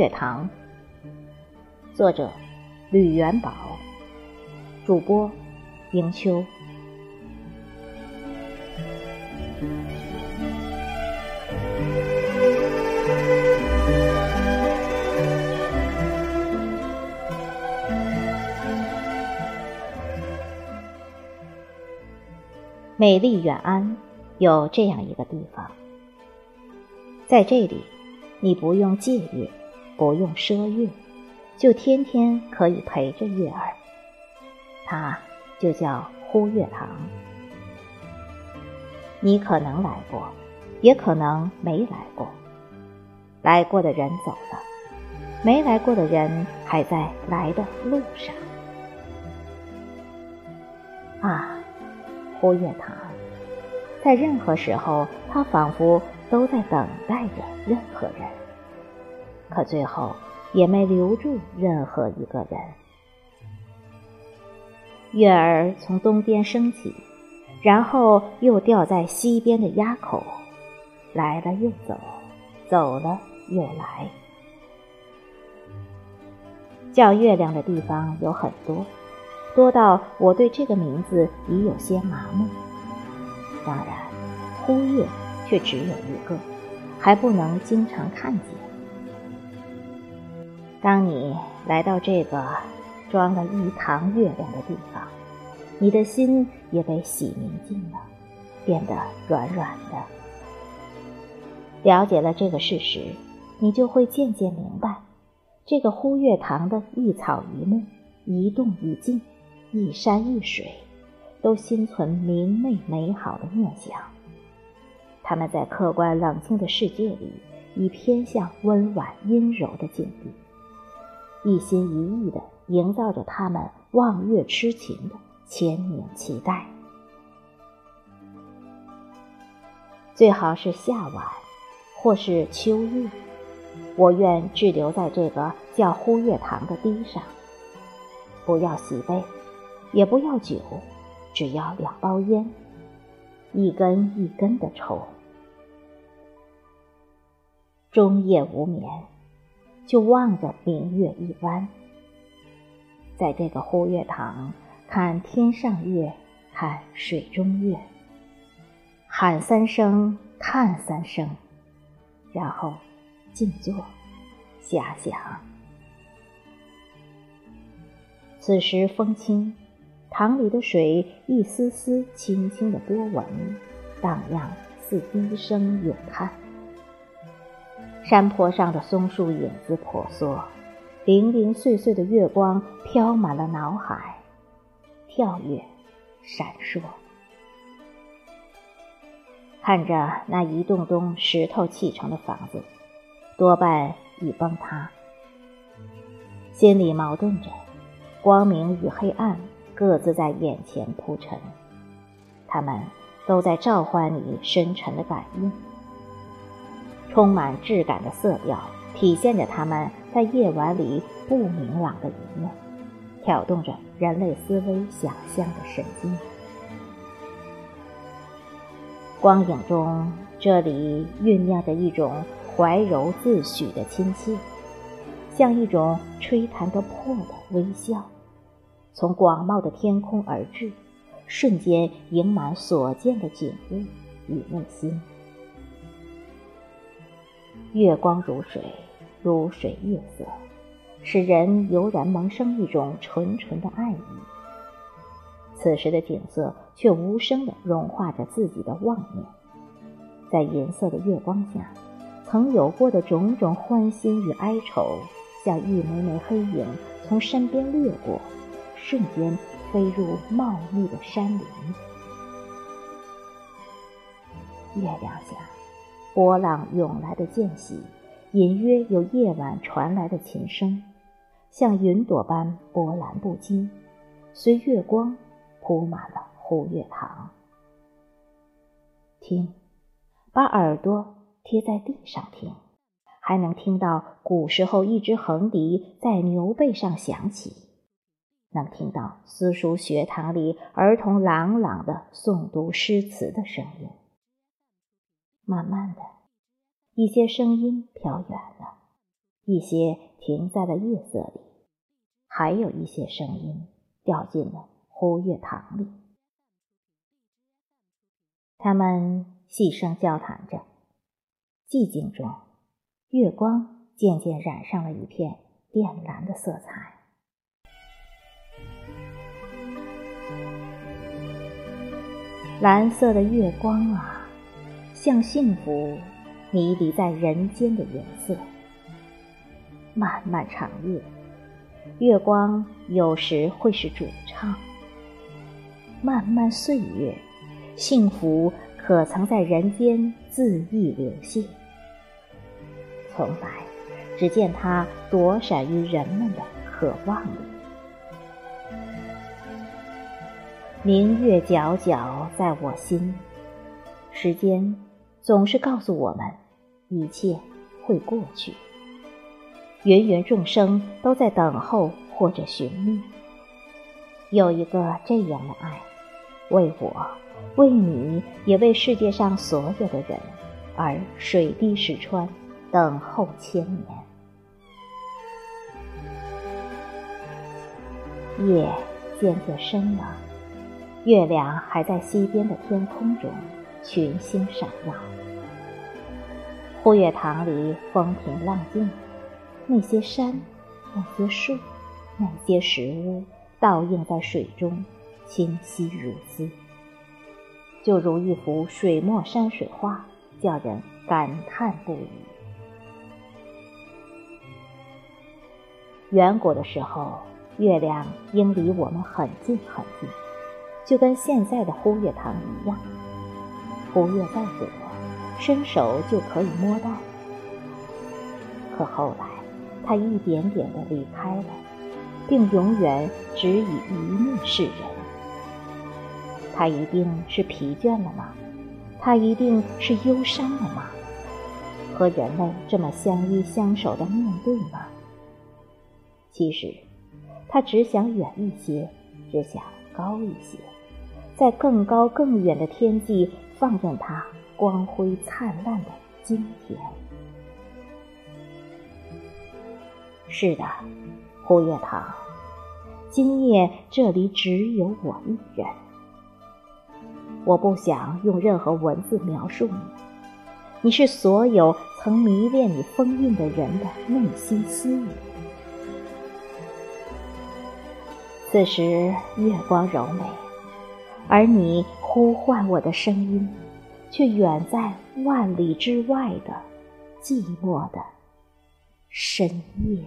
月堂》，作者吕元宝，主播迎秋。美丽远安有这样一个地方，在这里，你不用借月，不用奢月，就天天可以陪着月儿。它就叫呼月堂。你可能来过，也可能没来过。来过的人走了，没来过的人还在来的路上。啊！呼月堂，在任何时候，他仿佛都在等待着任何人，可最后也没留住任何一个人。月儿从东边升起，然后又掉在西边的垭口，来了又走，走了又来。叫月亮的地方有很多。多到我对这个名字已有些麻木。当然，呼月却只有一个，还不能经常看见。当你来到这个装了一堂月亮的地方，你的心也被洗明净了，变得软软的。了解了这个事实，你就会渐渐明白，这个忽月堂的一草一木、一动一静。一山一水，都心存明媚美好的念想。他们在客观冷清的世界里，已偏向温婉阴柔的境地，一心一意地营造着他们望月痴情的千年期待。最好是夏晚，或是秋月，我愿滞留在这个叫呼月堂的堤上，不要喜悲。也不要酒，只要两包烟，一根一根的抽。终夜无眠，就望着明月一弯，在这个呼月堂看天上月，看水中月，喊三声，看三声，然后静坐，遐想。此时风轻。塘里的水一丝丝轻轻的波纹，荡漾似低声咏叹。山坡上的松树影子婆娑，零零碎碎的月光飘满了脑海，跳跃，闪烁。看着那一栋栋石头砌成的房子，多半已崩塌，心里矛盾着，光明与黑暗。各自在眼前铺陈，他们都在召唤你深沉的感应。充满质感的色调体现着他们在夜晚里不明朗的一面，挑动着人类思维想象的神经。光影中，这里酝酿着一种怀柔自诩的亲切，像一种吹弹得破的微笑。从广袤的天空而至，瞬间盈满所见的景物与内心。月光如水，如水月色，使人油然萌生一种纯纯的爱意。此时的景色却无声地融化着自己的妄念，在银色的月光下，曾有过的种种欢欣与哀愁，像一枚枚黑影从身边掠过。瞬间飞入茂密的山林，月亮下，波浪涌来的间隙，隐约有夜晚传来的琴声，像云朵般波澜不惊，随月光铺满了忽月堂。听，把耳朵贴在地上听，还能听到古时候一支横笛在牛背上响起。能听到私塾学堂里儿童朗朗的诵读诗词的声音。慢慢的，一些声音飘远了，一些停在了夜色里，还有一些声音掉进了忽月堂里。他们细声交谈着，寂静中，月光渐渐染上了一片靛蓝的色彩。蓝色的月光啊，像幸福迷离在人间的颜色。漫漫长夜，月光有时会是主唱。漫漫岁月，幸福可曾在人间恣意流泻？从来，只见它躲闪于人们的渴望里。明月皎皎在我心，时间总是告诉我们，一切会过去。芸芸众生都在等候或者寻觅，有一个这样的爱，为我，为你，也为世界上所有的人，而水滴石穿，等候千年。夜渐渐深了。月亮还在西边的天空中群星闪耀，忽月堂里风平浪静，那些山，那些树，那些石屋倒映在水中，清晰如丝，就如一幅水墨山水画，叫人感叹不已。远古的时候，月亮应离我们很近很近。就跟现在的忽月堂一样，忽月在左，伸手就可以摸到。可后来，他一点点的离开了，并永远只以一面示人。他一定是疲倦了吗？他一定是忧伤了吗？和人类这么相依相守的面对吗？其实，他只想远一些，只想高一些。在更高更远的天际，放任它光辉灿烂的今天。是的，胡月堂，今夜这里只有我一人。我不想用任何文字描述你，你是所有曾迷恋你风韵的人的内心私语。此时月光柔美。而你呼唤我的声音，却远在万里之外的寂寞的深夜。